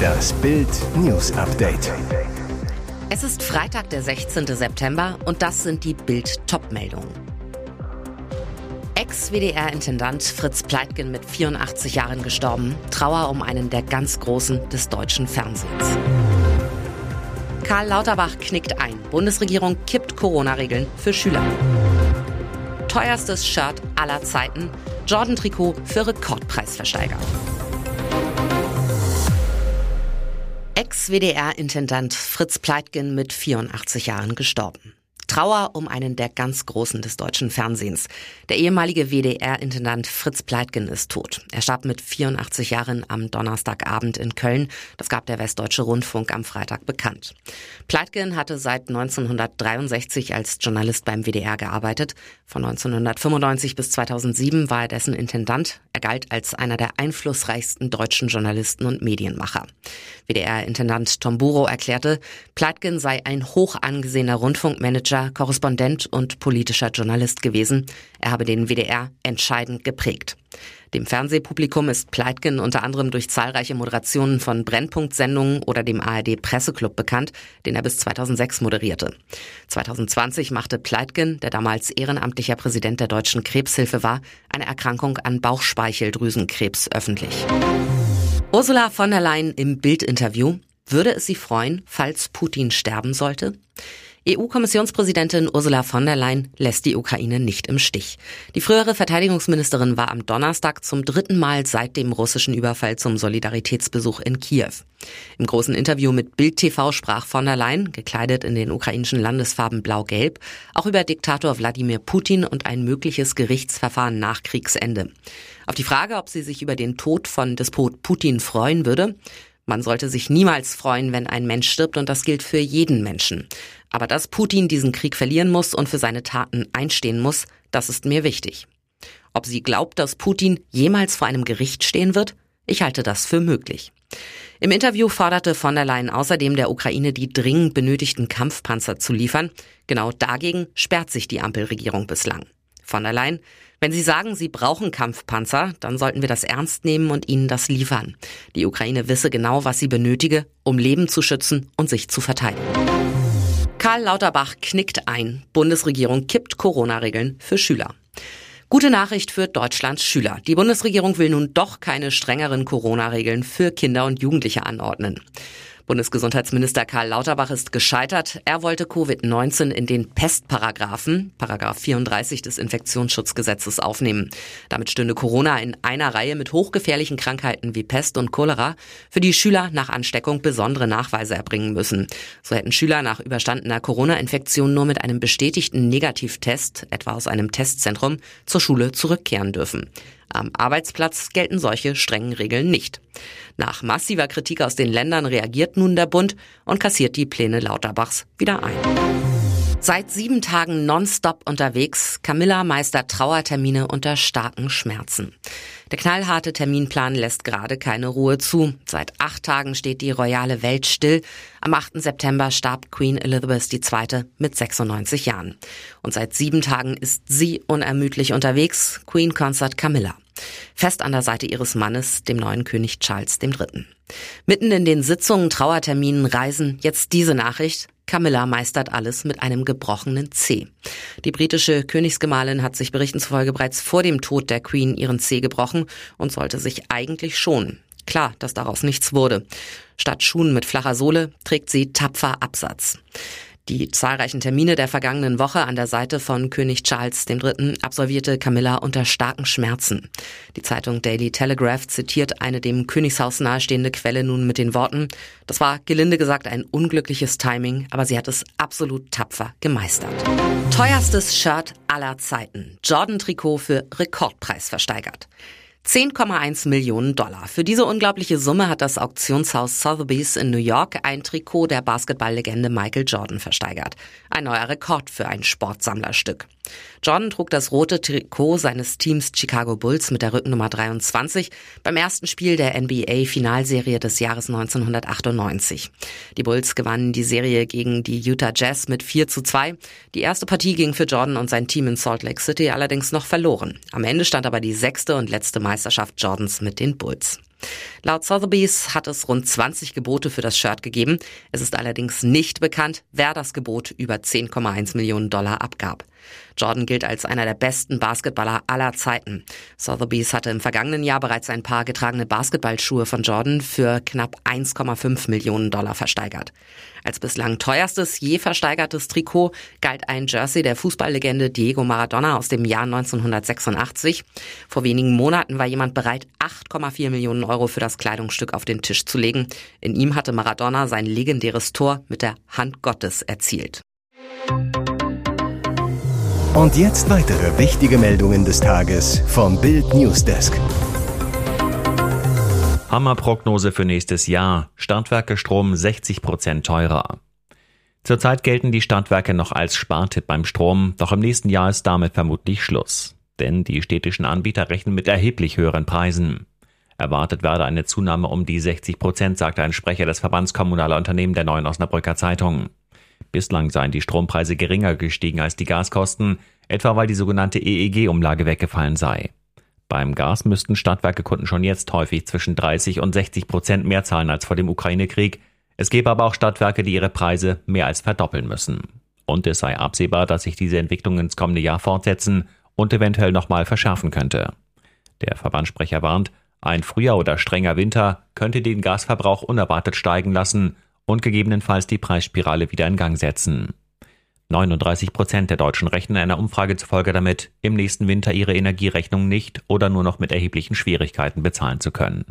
Das Bild News Update. Es ist Freitag, der 16. September und das sind die Bild Topmeldungen. Ex-WDR-Intendant Fritz Pleitgen mit 84 Jahren gestorben. Trauer um einen der ganz Großen des deutschen Fernsehens. Karl Lauterbach knickt ein. Bundesregierung kippt Corona-Regeln für Schüler. Teuerstes Shirt aller Zeiten. Jordan-Trikot für Rekordpreisversteiger. Ex-WDR-Intendant Fritz Pleitgen mit 84 Jahren gestorben. Trauer um einen der ganz Großen des deutschen Fernsehens. Der ehemalige WDR-Intendant Fritz Pleitgen ist tot. Er starb mit 84 Jahren am Donnerstagabend in Köln. Das gab der Westdeutsche Rundfunk am Freitag bekannt. Pleitgen hatte seit 1963 als Journalist beim WDR gearbeitet. Von 1995 bis 2007 war er dessen Intendant. Er galt als einer der einflussreichsten deutschen Journalisten und Medienmacher. WDR-Intendant Tom Buro erklärte, Pleitgen sei ein hoch angesehener Rundfunkmanager Korrespondent und politischer Journalist gewesen. Er habe den WDR entscheidend geprägt. Dem Fernsehpublikum ist Pleitgen unter anderem durch zahlreiche Moderationen von Brennpunkt-Sendungen oder dem ARD Presseclub bekannt, den er bis 2006 moderierte. 2020 machte Pleitgen, der damals ehrenamtlicher Präsident der Deutschen Krebshilfe war, eine Erkrankung an Bauchspeicheldrüsenkrebs öffentlich. Ursula von der Leyen im Bildinterview. Würde es Sie freuen, falls Putin sterben sollte? EU-Kommissionspräsidentin Ursula von der Leyen lässt die Ukraine nicht im Stich. Die frühere Verteidigungsministerin war am Donnerstag zum dritten Mal seit dem russischen Überfall zum Solidaritätsbesuch in Kiew. Im großen Interview mit Bild TV sprach von der Leyen, gekleidet in den ukrainischen Landesfarben blau-gelb, auch über Diktator Wladimir Putin und ein mögliches Gerichtsverfahren nach Kriegsende. Auf die Frage, ob sie sich über den Tod von Despot Putin freuen würde, man sollte sich niemals freuen, wenn ein Mensch stirbt und das gilt für jeden Menschen. Aber dass Putin diesen Krieg verlieren muss und für seine Taten einstehen muss, das ist mir wichtig. Ob sie glaubt, dass Putin jemals vor einem Gericht stehen wird? Ich halte das für möglich. Im Interview forderte von der Leyen außerdem der Ukraine die dringend benötigten Kampfpanzer zu liefern. Genau dagegen sperrt sich die Ampelregierung bislang. Von der Leyen, wenn Sie sagen, Sie brauchen Kampfpanzer, dann sollten wir das ernst nehmen und Ihnen das liefern. Die Ukraine wisse genau, was sie benötige, um Leben zu schützen und sich zu verteidigen. Karl Lauterbach knickt ein. Bundesregierung kippt Corona-Regeln für Schüler. Gute Nachricht für Deutschlands Schüler. Die Bundesregierung will nun doch keine strengeren Corona-Regeln für Kinder und Jugendliche anordnen. Bundesgesundheitsminister Karl Lauterbach ist gescheitert. Er wollte Covid-19 in den Pestparagraphen, Paragraph 34 des Infektionsschutzgesetzes aufnehmen. Damit stünde Corona in einer Reihe mit hochgefährlichen Krankheiten wie Pest und Cholera, für die Schüler nach Ansteckung besondere Nachweise erbringen müssen. So hätten Schüler nach überstandener Corona-Infektion nur mit einem bestätigten Negativtest, etwa aus einem Testzentrum, zur Schule zurückkehren dürfen. Am Arbeitsplatz gelten solche strengen Regeln nicht. Nach massiver Kritik aus den Ländern reagiert nun der Bund und kassiert die Pläne Lauterbachs wieder ein. Seit sieben Tagen nonstop unterwegs, Camilla meistert Trauertermine unter starken Schmerzen. Der knallharte Terminplan lässt gerade keine Ruhe zu. Seit acht Tagen steht die royale Welt still. Am 8. September starb Queen Elizabeth II. mit 96 Jahren. Und seit sieben Tagen ist sie unermüdlich unterwegs, Queen Consort Camilla. Fest an der Seite ihres Mannes, dem neuen König Charles III. Mitten in den Sitzungen, Trauerterminen, Reisen, jetzt diese Nachricht. Camilla meistert alles mit einem gebrochenen C. Die britische Königsgemahlin hat sich Berichten zufolge bereits vor dem Tod der Queen ihren C gebrochen und sollte sich eigentlich schonen. Klar, dass daraus nichts wurde. Statt Schuhen mit flacher Sohle trägt sie tapfer Absatz. Die zahlreichen Termine der vergangenen Woche an der Seite von König Charles III. absolvierte Camilla unter starken Schmerzen. Die Zeitung Daily Telegraph zitiert eine dem Königshaus nahestehende Quelle nun mit den Worten, das war gelinde gesagt ein unglückliches Timing, aber sie hat es absolut tapfer gemeistert. Teuerstes Shirt aller Zeiten. Jordan-Trikot für Rekordpreis versteigert. 10,1 Millionen Dollar. Für diese unglaubliche Summe hat das Auktionshaus Sotheby's in New York ein Trikot der Basketballlegende Michael Jordan versteigert. Ein neuer Rekord für ein Sportsammlerstück. Jordan trug das rote Trikot seines Teams Chicago Bulls mit der Rückennummer 23 beim ersten Spiel der NBA-Finalserie des Jahres 1998. Die Bulls gewannen die Serie gegen die Utah Jazz mit 4 zu 2. Die erste Partie ging für Jordan und sein Team in Salt Lake City allerdings noch verloren. Am Ende stand aber die sechste und letzte Meisterschaft Jordans mit den Bulls. Laut Sotheby's hat es rund 20 Gebote für das Shirt gegeben. Es ist allerdings nicht bekannt, wer das Gebot über 10,1 Millionen Dollar abgab. Jordan gilt als einer der besten Basketballer aller Zeiten. Sotheby's hatte im vergangenen Jahr bereits ein paar getragene Basketballschuhe von Jordan für knapp 1,5 Millionen Dollar versteigert. Als bislang teuerstes je versteigertes Trikot galt ein Jersey der Fußballlegende Diego Maradona aus dem Jahr 1986. Vor wenigen Monaten war jemand bereit, 8,4 Millionen Euro für das Kleidungsstück auf den Tisch zu legen. In ihm hatte Maradona sein legendäres Tor mit der Hand Gottes erzielt. Und jetzt weitere wichtige Meldungen des Tages vom Bild Newsdesk. Hammerprognose für nächstes Jahr. Stadtwerke Strom 60 Prozent teurer. Zurzeit gelten die Stadtwerke noch als Spartipp beim Strom, doch im nächsten Jahr ist damit vermutlich Schluss. Denn die städtischen Anbieter rechnen mit erheblich höheren Preisen. Erwartet werde eine Zunahme um die 60 Prozent, sagte ein Sprecher des Verbands kommunaler Unternehmen der Neuen Osnabrücker Zeitung. Bislang seien die Strompreise geringer gestiegen als die Gaskosten, etwa weil die sogenannte EEG-Umlage weggefallen sei. Beim Gas müssten Stadtwerkekunden schon jetzt häufig zwischen 30 und 60 Prozent mehr zahlen als vor dem Ukraine-Krieg. Es gäbe aber auch Stadtwerke, die ihre Preise mehr als verdoppeln müssen. Und es sei absehbar, dass sich diese Entwicklung ins kommende Jahr fortsetzen und eventuell nochmal verschärfen könnte. Der Verbandssprecher warnt, ein früher oder strenger Winter könnte den Gasverbrauch unerwartet steigen lassen und gegebenenfalls die Preisspirale wieder in Gang setzen. 39 Prozent der Deutschen rechnen einer Umfrage zufolge damit, im nächsten Winter ihre Energierechnung nicht oder nur noch mit erheblichen Schwierigkeiten bezahlen zu können.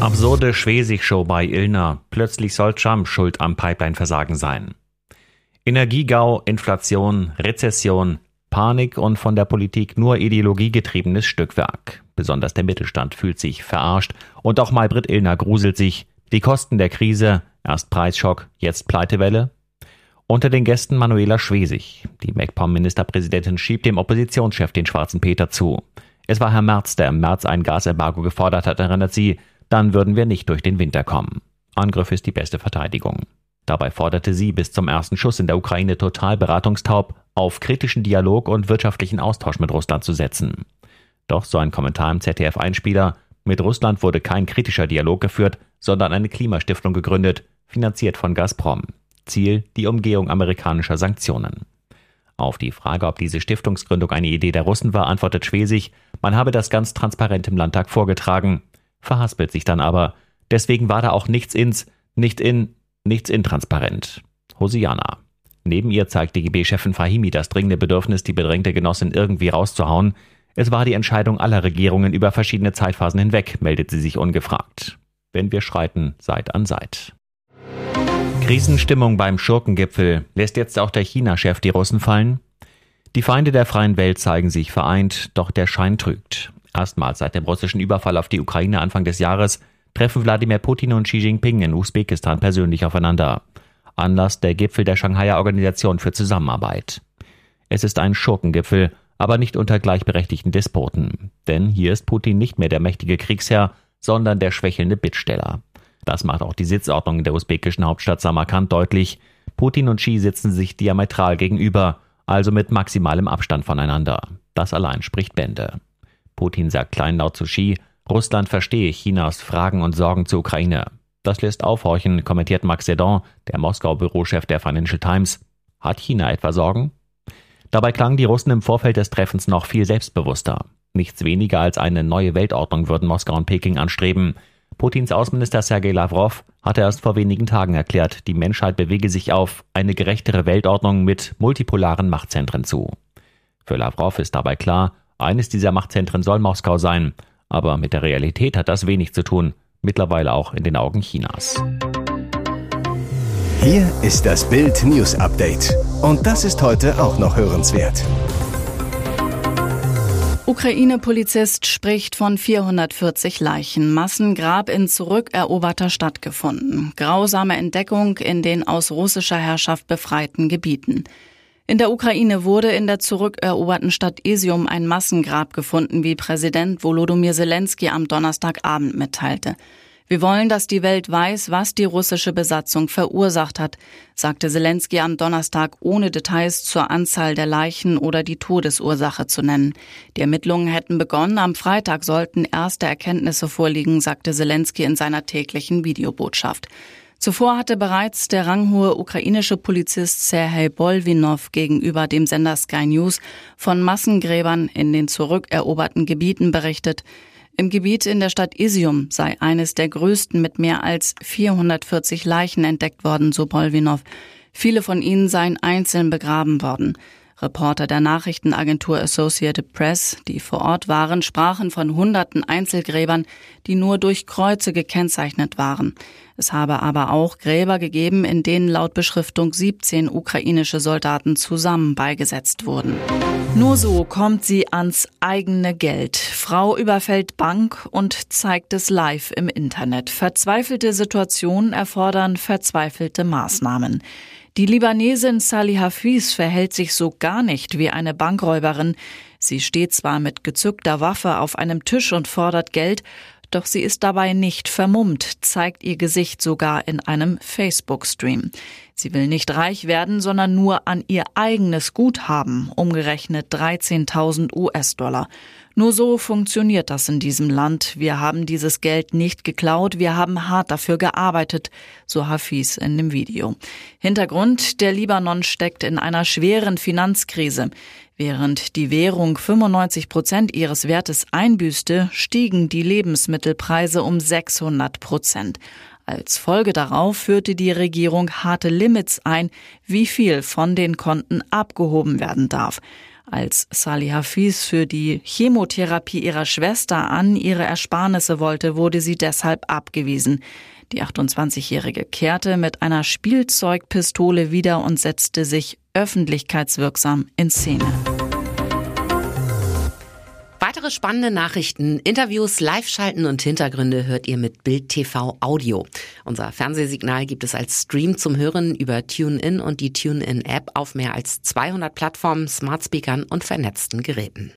Absurde Schwesig-Show bei Ilna. Plötzlich soll Trump schuld am Pipeline-Versagen sein. Energiegau, Inflation, Rezession, Panik und von der Politik nur ideologiegetriebenes Stückwerk. Besonders der Mittelstand fühlt sich verarscht und auch Maybrit Illner gruselt sich, die Kosten der Krise, erst Preisschock, jetzt Pleitewelle. Unter den Gästen Manuela Schwesig. Die MacPom-Ministerpräsidentin schiebt dem Oppositionschef den schwarzen Peter zu. Es war Herr Merz, der im März ein Gasembargo gefordert hat, erinnert sie. Dann würden wir nicht durch den Winter kommen. Angriff ist die beste Verteidigung. Dabei forderte sie bis zum ersten Schuss in der Ukraine total beratungstaub, auf kritischen Dialog und wirtschaftlichen Austausch mit Russland zu setzen. Doch so ein Kommentar im ZDF-Einspieler, mit Russland wurde kein kritischer Dialog geführt, sondern eine Klimastiftung gegründet, finanziert von Gazprom. Ziel die Umgehung amerikanischer Sanktionen. Auf die Frage, ob diese Stiftungsgründung eine Idee der Russen war, antwortet Schwesig, man habe das ganz transparent im Landtag vorgetragen, verhaspelt sich dann aber. Deswegen war da auch nichts ins, nicht in, nichts intransparent. Hosiana. Neben ihr zeigt DGB-Chefin Fahimi das dringende Bedürfnis, die bedrängte Genossin irgendwie rauszuhauen. Es war die Entscheidung aller Regierungen über verschiedene Zeitphasen hinweg, meldet sie sich ungefragt. Wenn wir schreiten, Seit an Seit. Krisenstimmung beim Schurkengipfel. Lässt jetzt auch der China-Chef die Russen fallen? Die Feinde der freien Welt zeigen sich vereint, doch der Schein trügt. Erstmals seit dem russischen Überfall auf die Ukraine Anfang des Jahres treffen Wladimir Putin und Xi Jinping in Usbekistan persönlich aufeinander. Anlass der Gipfel der Shanghaier Organisation für Zusammenarbeit. Es ist ein Schurkengipfel, aber nicht unter gleichberechtigten Despoten. Denn hier ist Putin nicht mehr der mächtige Kriegsherr, sondern der schwächelnde Bittsteller. Das macht auch die Sitzordnung in der usbekischen Hauptstadt Samarkand deutlich. Putin und Xi sitzen sich diametral gegenüber, also mit maximalem Abstand voneinander. Das allein spricht Bände. Putin sagt kleinlaut zu Xi, Russland verstehe Chinas Fragen und Sorgen zur Ukraine. Das lässt aufhorchen, kommentiert Max Sedon, der Moskau-Bürochef der Financial Times. Hat China etwa Sorgen? Dabei klangen die Russen im Vorfeld des Treffens noch viel selbstbewusster. Nichts weniger als eine neue Weltordnung würden Moskau und Peking anstreben. Putins Außenminister Sergei Lavrov hatte erst vor wenigen Tagen erklärt, die Menschheit bewege sich auf eine gerechtere Weltordnung mit multipolaren Machtzentren zu. Für Lavrov ist dabei klar, eines dieser Machtzentren soll Moskau sein, aber mit der Realität hat das wenig zu tun, mittlerweile auch in den Augen Chinas. Hier ist das Bild News Update und das ist heute auch noch hörenswert. Ukraine-Polizist spricht von 440 Leichen. Massengrab in zurückeroberter Stadt gefunden. Grausame Entdeckung in den aus russischer Herrschaft befreiten Gebieten. In der Ukraine wurde in der zurückeroberten Stadt Isium ein Massengrab gefunden, wie Präsident Volodymyr Zelensky am Donnerstagabend mitteilte. Wir wollen, dass die Welt weiß, was die russische Besatzung verursacht hat, sagte Zelensky am Donnerstag, ohne Details zur Anzahl der Leichen oder die Todesursache zu nennen. Die Ermittlungen hätten begonnen. Am Freitag sollten erste Erkenntnisse vorliegen, sagte Zelensky in seiner täglichen Videobotschaft. Zuvor hatte bereits der ranghohe ukrainische Polizist Serhei Bolvinov gegenüber dem Sender Sky News von Massengräbern in den zurückeroberten Gebieten berichtet. Im Gebiet in der Stadt Isium sei eines der größten mit mehr als 440 Leichen entdeckt worden, so Bolvinov. Viele von ihnen seien einzeln begraben worden. Reporter der Nachrichtenagentur Associated Press, die vor Ort waren, sprachen von hunderten Einzelgräbern, die nur durch Kreuze gekennzeichnet waren. Es habe aber auch Gräber gegeben, in denen laut Beschriftung 17 ukrainische Soldaten zusammen beigesetzt wurden. Nur so kommt sie ans eigene Geld. Frau überfällt Bank und zeigt es live im Internet. Verzweifelte Situationen erfordern verzweifelte Maßnahmen. Die Libanesin Salih Hafiz verhält sich so gar nicht wie eine Bankräuberin. Sie steht zwar mit gezückter Waffe auf einem Tisch und fordert Geld, doch sie ist dabei nicht vermummt, zeigt ihr Gesicht sogar in einem Facebook-Stream. Sie will nicht reich werden, sondern nur an ihr eigenes Guthaben, umgerechnet 13.000 US-Dollar. Nur so funktioniert das in diesem Land. Wir haben dieses Geld nicht geklaut, wir haben hart dafür gearbeitet, so Hafiz in dem Video. Hintergrund, der Libanon steckt in einer schweren Finanzkrise. Während die Währung 95 Prozent ihres Wertes einbüßte, stiegen die Lebensmittelpreise um 600 Prozent. Als Folge darauf führte die Regierung harte Limits ein, wie viel von den Konten abgehoben werden darf. Als Salih Hafiz für die Chemotherapie ihrer Schwester an ihre Ersparnisse wollte, wurde sie deshalb abgewiesen. Die 28-Jährige kehrte mit einer Spielzeugpistole wieder und setzte sich öffentlichkeitswirksam in Szene. Weitere spannende Nachrichten, Interviews, Live-Schalten und Hintergründe hört ihr mit Bild TV Audio. Unser Fernsehsignal gibt es als Stream zum Hören über TuneIn und die TuneIn-App auf mehr als 200 Plattformen, Smartspeakern und vernetzten Geräten.